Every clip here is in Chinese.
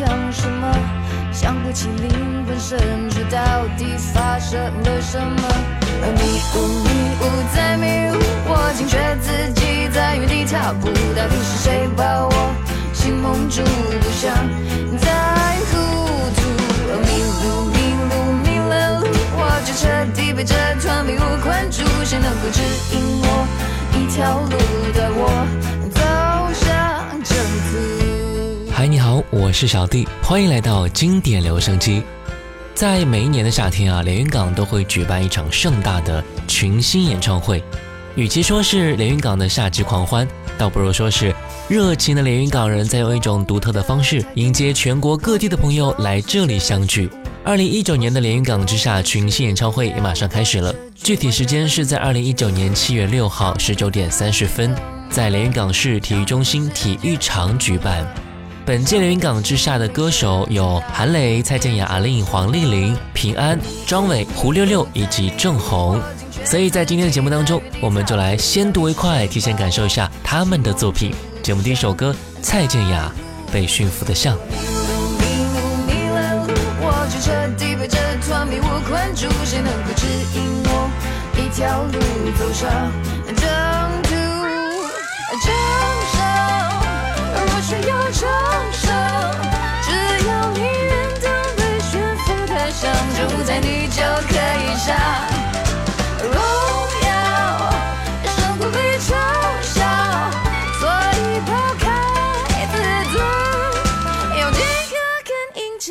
想什么，想不起灵魂深处到底发生了什么。而迷雾迷雾在迷雾，我惊觉自己在原地踏步，到底是谁把我心蒙住？不想再糊涂，迷路迷路迷了路，我就彻底被这团迷雾困住，谁能够指引我一条路，带我我是小弟，欢迎来到经典留声机。在每一年的夏天啊，连云港都会举办一场盛大的群星演唱会。与其说是连云港的夏季狂欢，倒不如说是热情的连云港人在用一种独特的方式迎接全国各地的朋友来这里相聚。二零一九年的连云港之夏群星演唱会也马上开始了，具体时间是在二零一九年七月六号十九点三十分，在连云港市体育中心体育场举办。本届连云港之夏的歌手有韩磊、蔡健雅、阿令、黄丽玲、平安、张伟、胡六六以及郑红。所以在今天的节目当中，我们就来先睹为快，提前感受一下他们的作品。节目第一首歌，蔡健雅《被驯服的象》。条路走上的象，就在你就可以上荣耀，胜过被嘲笑，所以抛开自尊。用尽可肯印证。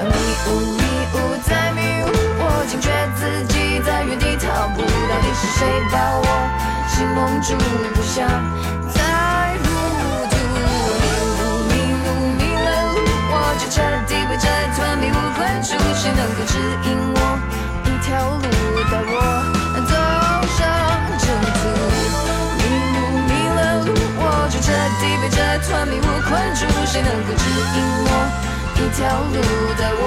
迷雾迷雾在迷雾，我惊觉自己在原地踏步，到底是谁把我心蒙住？不想能够指引我一条路，带我走上正途？迷路迷了路，我就彻底被这团迷雾困住，谁能够指引我一条路，带我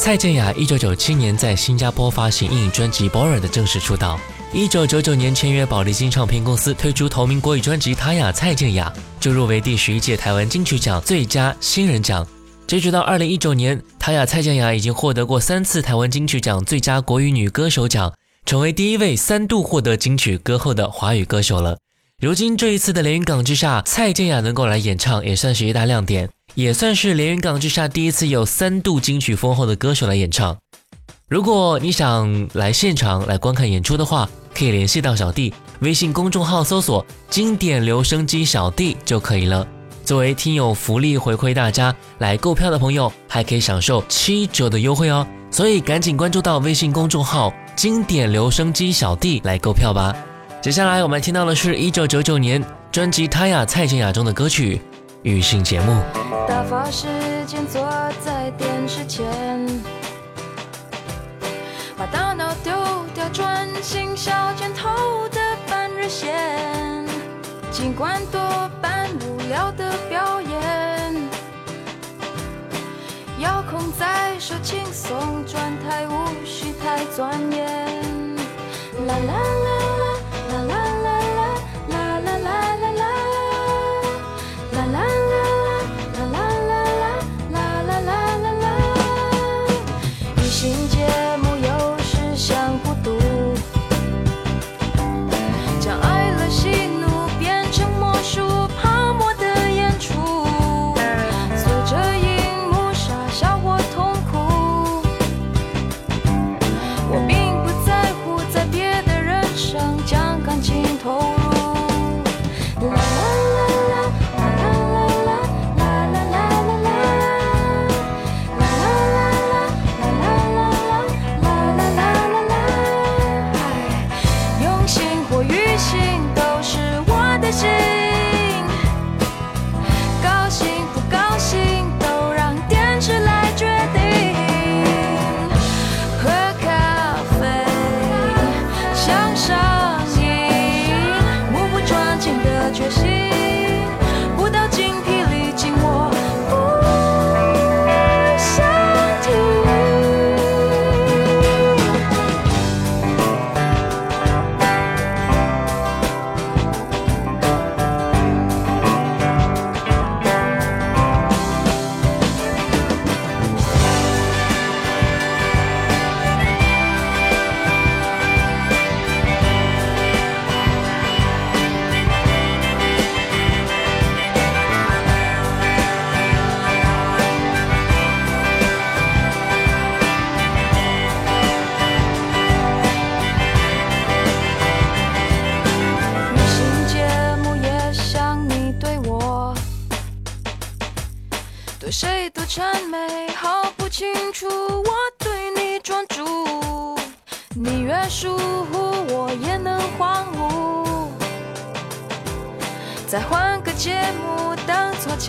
蔡健雅一九九七年在新加坡发行英语专辑《Born》的正式出道。一九九九年签约宝丽金唱片公司，推出同名国语专辑《塔雅蔡健雅》，就入围第十一届台湾金曲奖最佳新人奖。截止到二零一九年，塔雅蔡健雅已经获得过三次台湾金曲奖最佳国语女歌手奖，成为第一位三度获得金曲歌后的华语歌手了。如今这一次的连云港之下，蔡健雅能够来演唱，也算是一大亮点，也算是连云港之夏第一次有三度金曲封后的歌手来演唱。如果你想来现场来观看演出的话，可以联系到小弟，微信公众号搜索“经典留声机小弟”就可以了。作为听友福利回馈大家，来购票的朋友还可以享受七折的优惠哦，所以赶紧关注到微信公众号“经典留声机小弟”来购票吧。接下来我们听到的是一九九九年专辑《他呀蔡健雅》中的歌曲《雨性节目》。打发时间坐在电视前，把大脑丢掉，专心消遣头的半日闲。尽管多半无聊的表演，遥控在手，轻松转台，无需太钻研。啦啦啦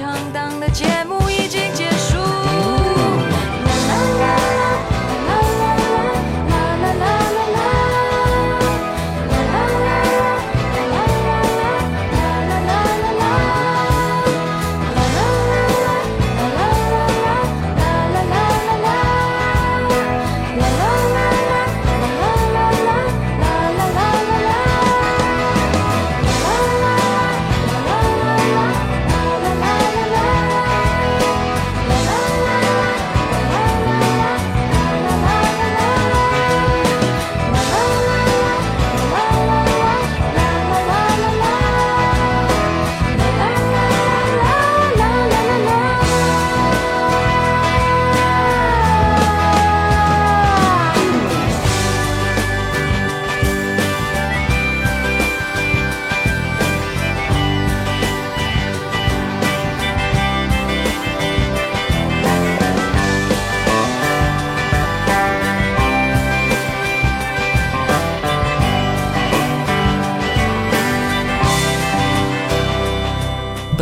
闯荡的街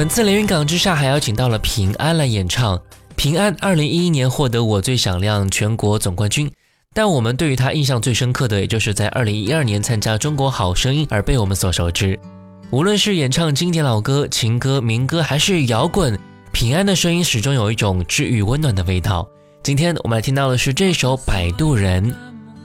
在连云港之下还邀请到了平安来演唱。平安二零一一年获得我最响亮全国总冠军，但我们对于他印象最深刻的，也就是在二零一二年参加中国好声音而被我们所熟知。无论是演唱经典老歌、情歌、民歌，还是摇滚，平安的声音始终有一种治愈温暖的味道。今天我们来听到的是这首《摆渡人》，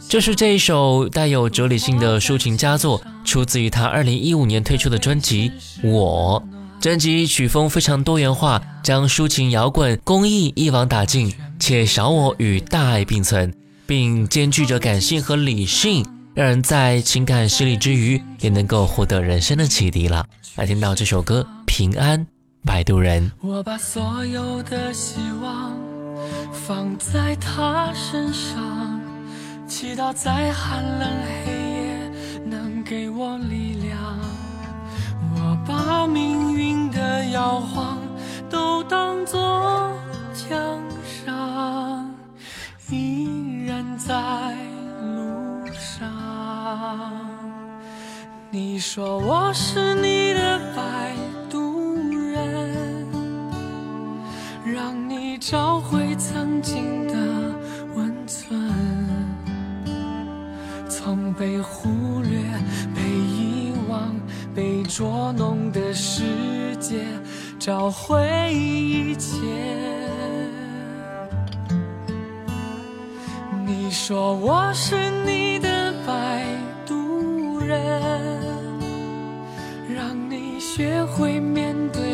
这是这一首带有哲理性的抒情佳作，出自于他二零一五年推出的专辑《我》。专辑曲风非常多元化，将抒情、摇滚、公益一网打尽，且小我与大爱并存，并兼具着感性和理性，让人在情感洗礼之余，也能够获得人生的启迪了。来听到这首歌《平安摆渡人》。我把所有的希望放在他身上，祈祷在寒冷黑夜能给我力。把命运的摇晃都当作奖赏，依然在路上。你说我是你的摆渡人，让你找回曾经的温存，从被忽略、被遗忘、被捉弄的世界找回一切。你说我是你的摆渡人，让你学会面对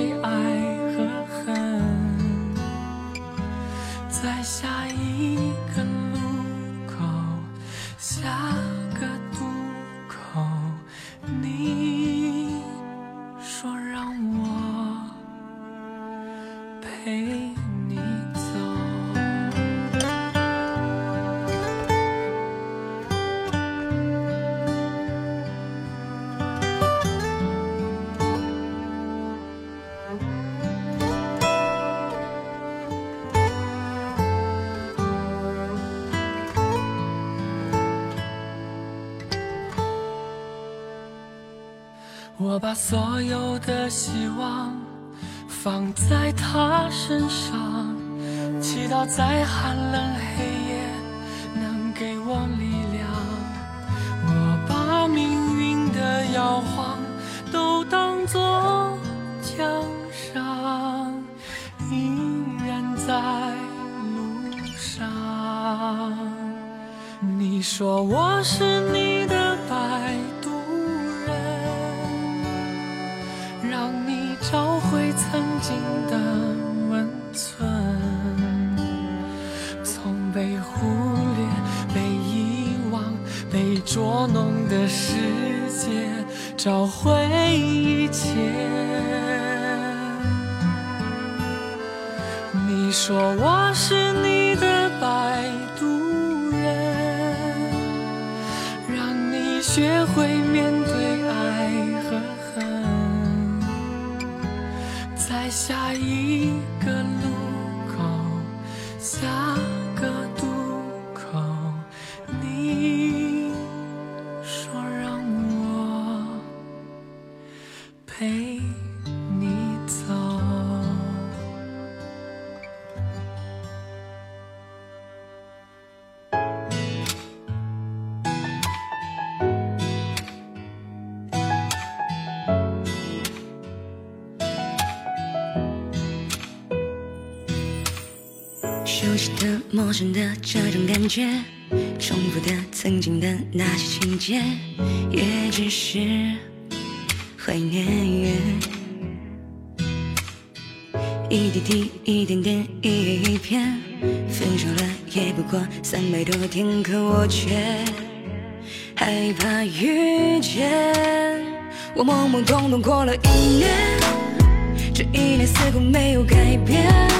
把所有的希望放在他身上，祈祷在寒冷曾经的温存，从被忽略、被遗忘、被捉弄的世界找回一切。你说我生的这种感觉，重复的、曾经的那些情节，也只是怀念。一滴滴，一点点，一页一篇，分手了也不过三百多天，可我却害怕遇见。我懵懵懂懂过了一年，这一年似乎没有改变。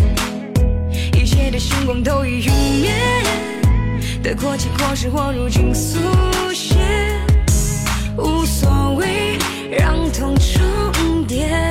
的星光都已陨灭，得过且过是我如今速写，无所谓，让痛重叠。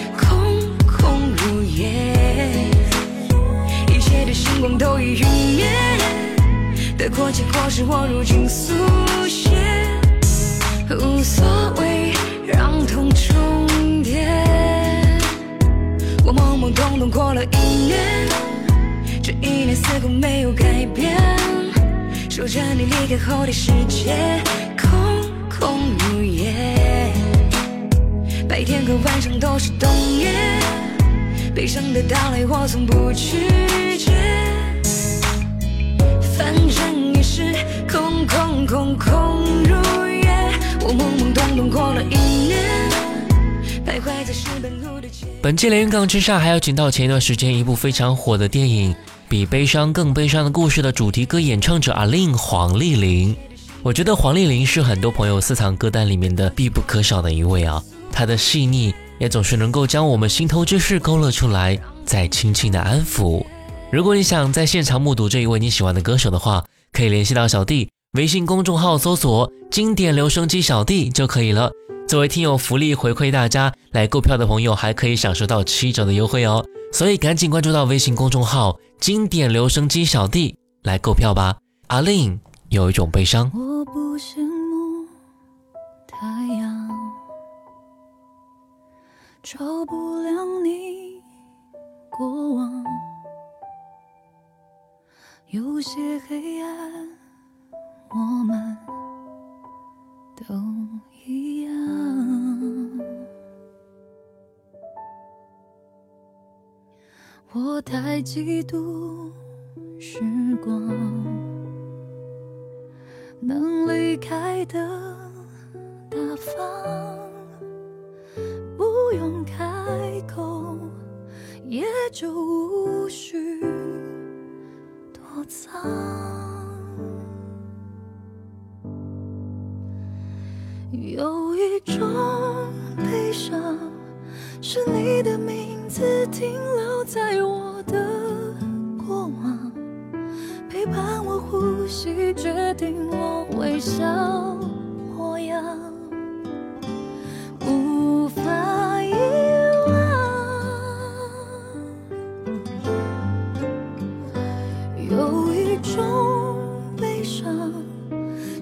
光都已陨灭，得过且过是我如今速写，无所谓，让痛重叠。我懵懵懂懂过了一年，这一年似乎没有改变。守着你离开后的世界，空空如也。白天和晚上都是冬夜，悲伤的到来我从不拒绝。空空空空如也。我懵懵懂懂过了一年，徘徊在石板路的街。本期连云港之上还要请到前一段时间一部非常火的电影《比悲伤更悲伤的故事》的主题歌演唱者阿令黄丽玲。我觉得黄丽玲是很多朋友私藏歌单里面的必不可少的一位啊，她的细腻也总是能够将我们心头之事勾勒出来，再轻轻的安抚。如果你想在现场目睹这一位你喜欢的歌手的话，可以联系到小弟，微信公众号搜索“经典留声机小弟”就可以了。作为听友福利回馈大家，来购票的朋友还可以享受到七折的优惠哦，所以赶紧关注到微信公众号“经典留声机小弟”来购票吧。阿令有一种悲伤，我不羡慕太阳，照不亮你过往。有些黑暗，我们都一样。我太嫉妒时光。能离开的大方，不用开口，也就无需藏。有一种悲伤，是你的名字停留在我的过往。陪伴我呼吸，决定我微笑模样，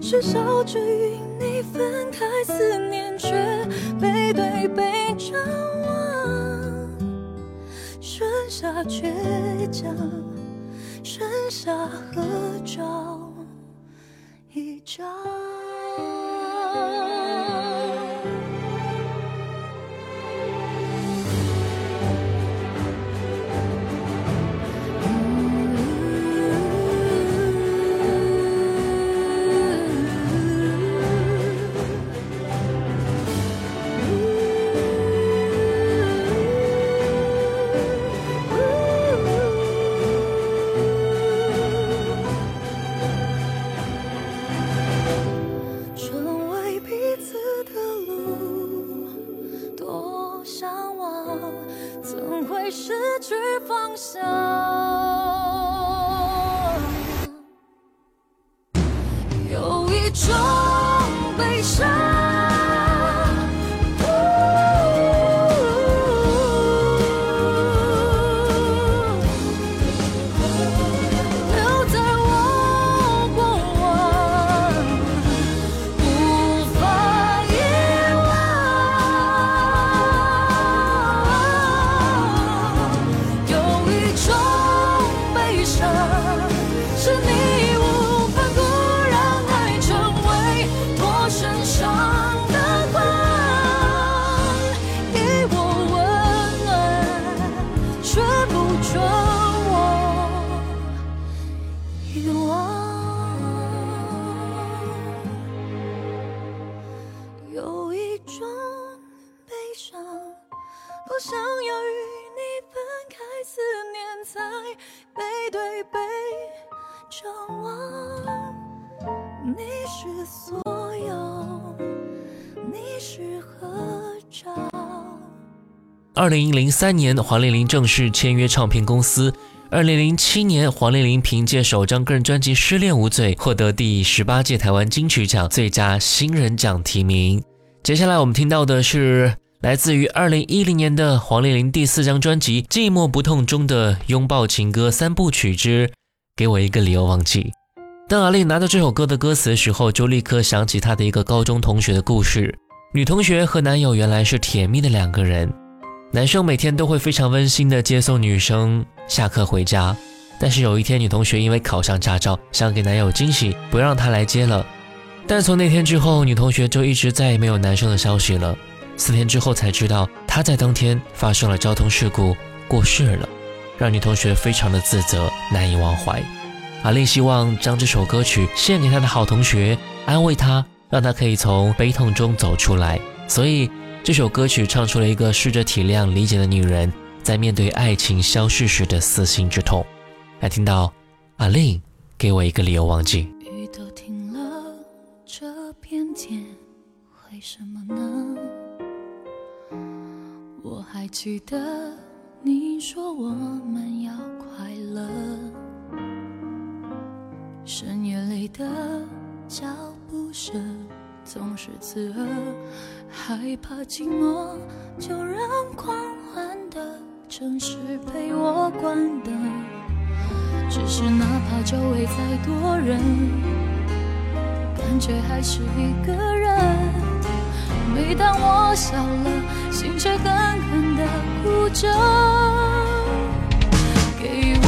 是笑着与你分开，思念却背对背张望，剩下倔强，剩下合照一张。二零零三年，黄丽玲正式签约唱片公司。二零零七年，黄丽玲凭借首张个人专辑《失恋无罪》获得第十八届台湾金曲奖最佳新人奖提名。接下来我们听到的是来自于二零一零年的黄丽玲第四张专辑《寂寞不痛》中的拥抱情歌三部曲之《给我一个理由忘记》。当阿令拿到这首歌的歌词的时候，就立刻想起她的一个高中同学的故事。女同学和男友原来是甜蜜的两个人，男生每天都会非常温馨的接送女生下课回家，但是有一天女同学因为考上驾照，想给男友惊喜，不让他来接了。但从那天之后，女同学就一直再也没有男生的消息了。四天之后才知道，他在当天发生了交通事故，过世了，让女同学非常的自责，难以忘怀。阿令希望将这首歌曲献给他的好同学，安慰他，让他可以从悲痛中走出来。所以这首歌曲唱出了一个试着体谅、理解的女人在面对爱情消逝时的撕心之痛。来听到阿令给我一个理由忘记。雨都停了，这片天为什么呢？我还记得你说我们要快乐，深夜里的脚步声总是刺耳，害怕寂寞，就让狂欢的城市陪我关灯。只是哪怕周围再多人，感觉还是一个人。每当我笑了，心却狠狠地哭着。给我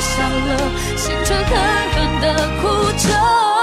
笑了，心却狠狠的哭着。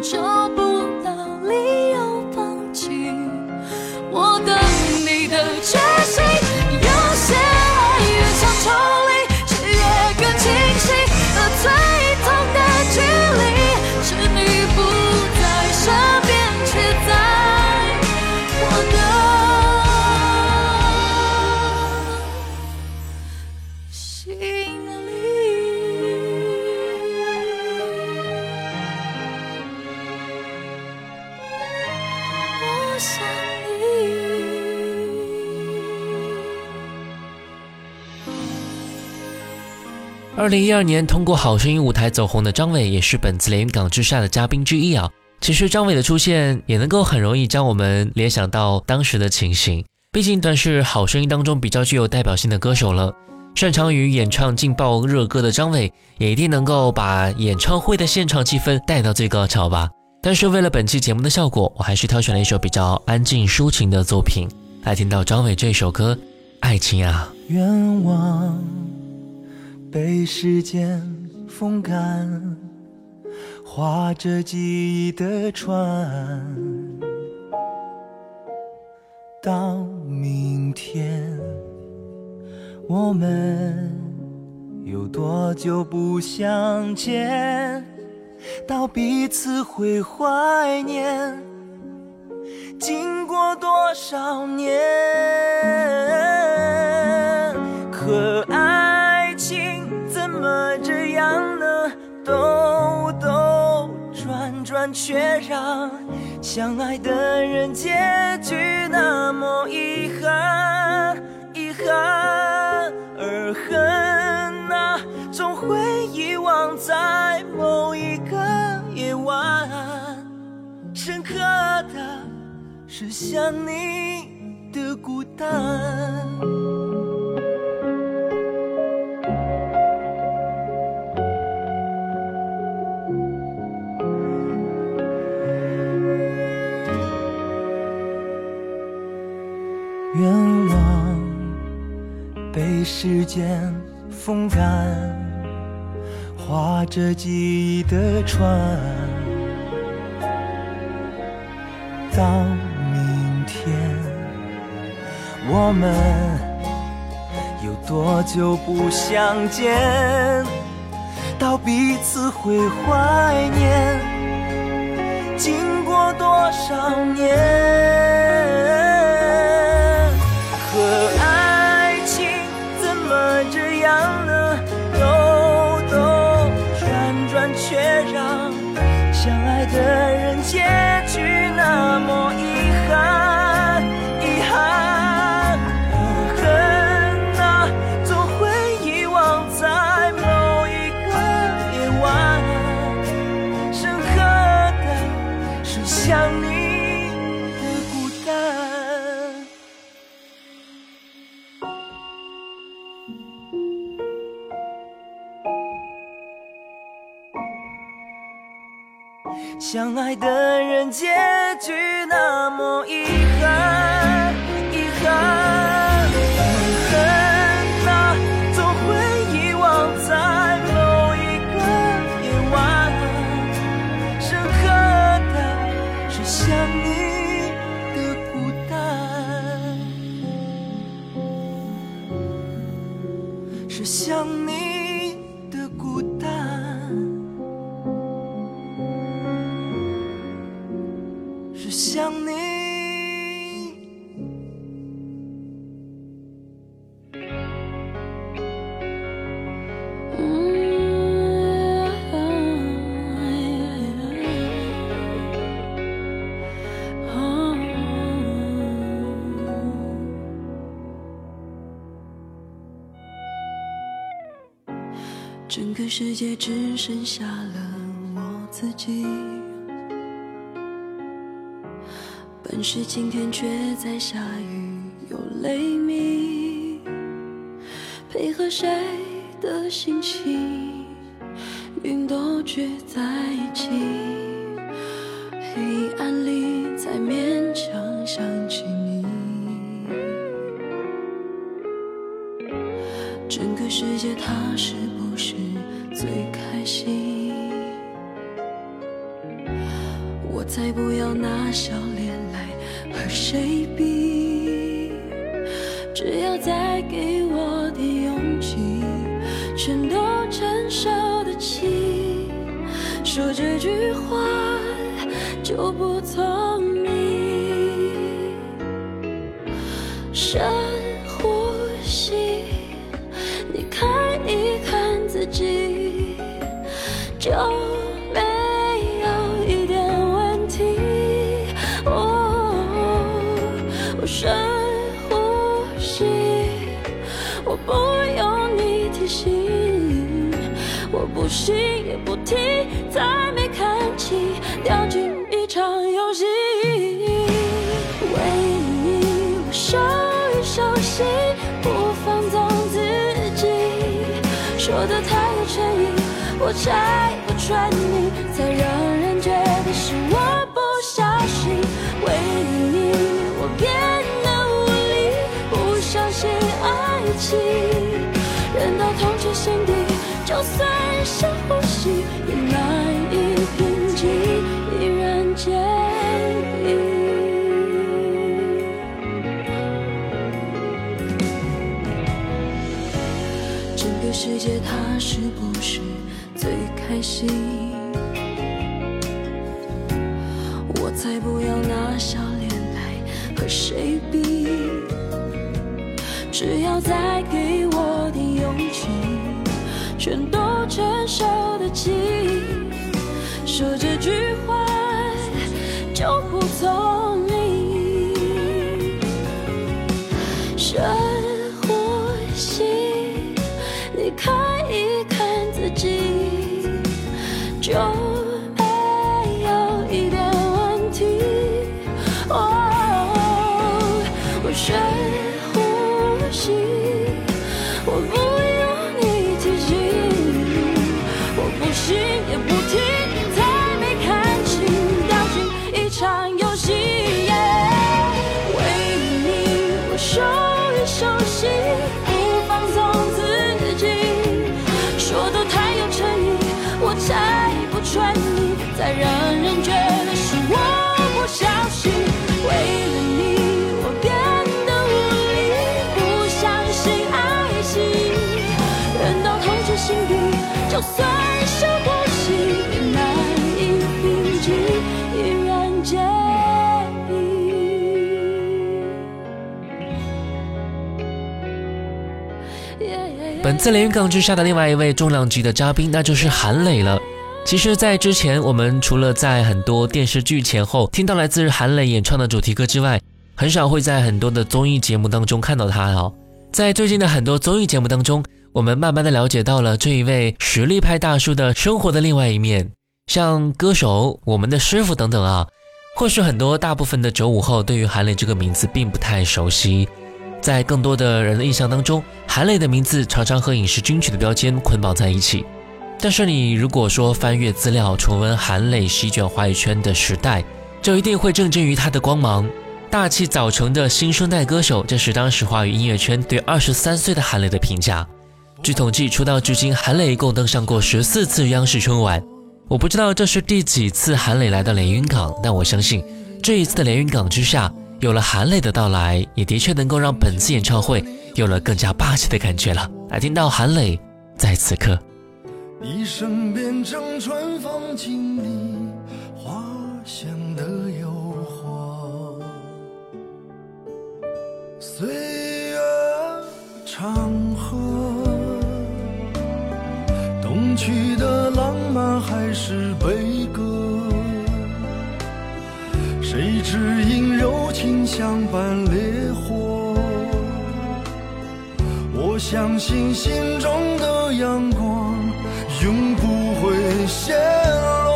离，二零一二年通过《好声音》舞台走红的张伟，也是本次连云港之下的嘉宾之一啊。其实张伟的出现也能够很容易将我们联想到当时的情形，毕竟算是《好声音》当中比较具有代表性的歌手了。擅长于演唱劲爆热歌的张伟，也一定能够把演唱会的现场气氛带到最高潮吧。但是为了本期节目的效果，我还是挑选了一首比较安静抒情的作品，来听到张伟这首歌《爱情啊》。愿望被时间风干，划着记忆的船，到明天，我们有多久不相见？到彼此会怀念，经过多少年？可爱兜兜转转，却让相爱的人结局那么遗憾，遗憾。而恨啊，总会遗忘在某一个夜晚，深刻的是想你的孤单。被时间风干，划着记忆的船，到明天，我们有多久不相见？到彼此会怀念，经过多少年？爱的人结局那么遗世界只剩下了我自己，本是晴天，却在下雨，有雷鸣。配合谁的心情，云都聚在一起，黑暗里才勉强想起你。整个世界，它是再不要拿笑脸来和谁比，只要再给我点勇气，全都承受得起。说这句话就不拆不穿你，才让人觉得失望本次连云港之下的另外一位重量级的嘉宾，那就是韩磊了。其实，在之前，我们除了在很多电视剧前后听到来自韩磊演唱的主题歌之外，很少会在很多的综艺节目当中看到他哦。在最近的很多综艺节目当中，我们慢慢的了解到了这一位实力派大叔的生活的另外一面，像歌手、我们的师傅等等啊。或许很多大部分的九五后对于韩磊这个名字并不太熟悉，在更多的人的印象当中，韩磊的名字常常和影视金曲的标签捆绑在一起。但是你如果说翻阅资料，重温韩磊席卷华语圈的时代，就一定会震惊于他的光芒。大器早成的新生代歌手，这是当时华语音乐圈对二十三岁的韩磊的评价。据统计，出道至今，韩磊一共登上过十四次央视春晚。我不知道这是第几次韩磊来到连云港，但我相信这一次的连云港之下，有了韩磊的到来，也的确能够让本次演唱会有了更加霸气的感觉了。来听到韩磊在此刻。你身边正春风经历花香的诱惑，岁月长河，东去的浪漫还是悲歌？谁知因柔情相伴烈火？我相信心中的阳光。永不会陷落，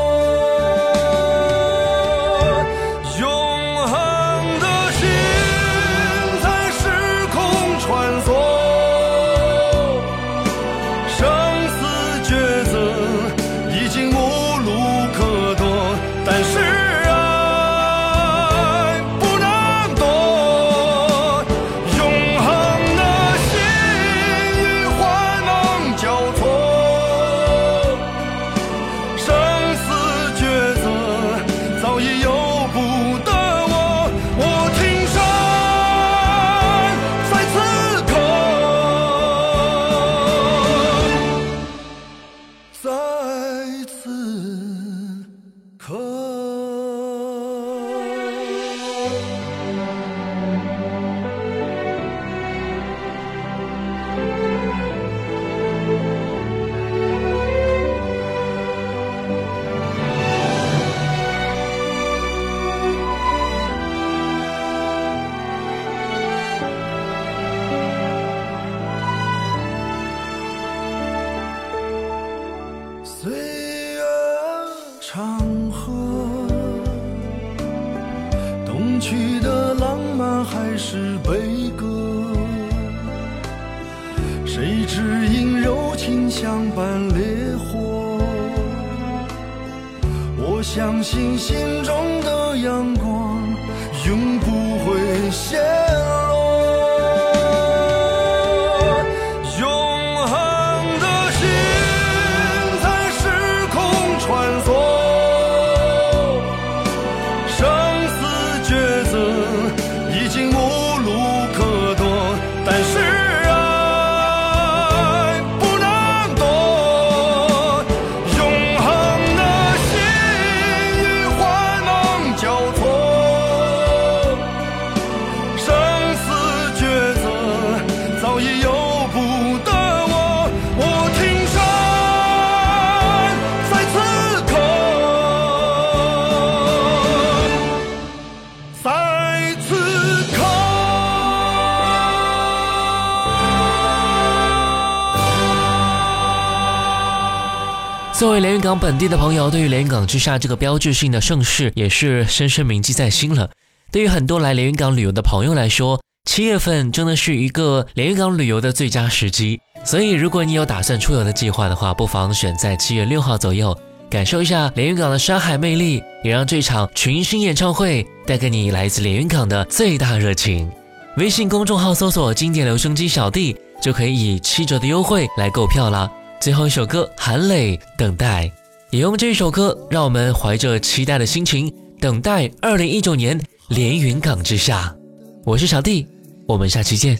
谁知因柔情相伴烈火？我相信心中的阳光永不会谢为连云港本地的朋友，对于连云港之下这个标志性的盛事，也是深深铭记在心了。对于很多来连云港旅游的朋友来说，七月份真的是一个连云港旅游的最佳时机。所以，如果你有打算出游的计划的话，不妨选在七月六号左右，感受一下连云港的山海魅力，也让这场群星演唱会带给你来自连云港的最大热情。微信公众号搜索“经典留声机小弟”，就可以以七折的优惠来购票啦。最后一首歌，含泪《等待》，也用这首歌，让我们怀着期待的心情，等待二零一九年连云港之下。我是小弟，我们下期见。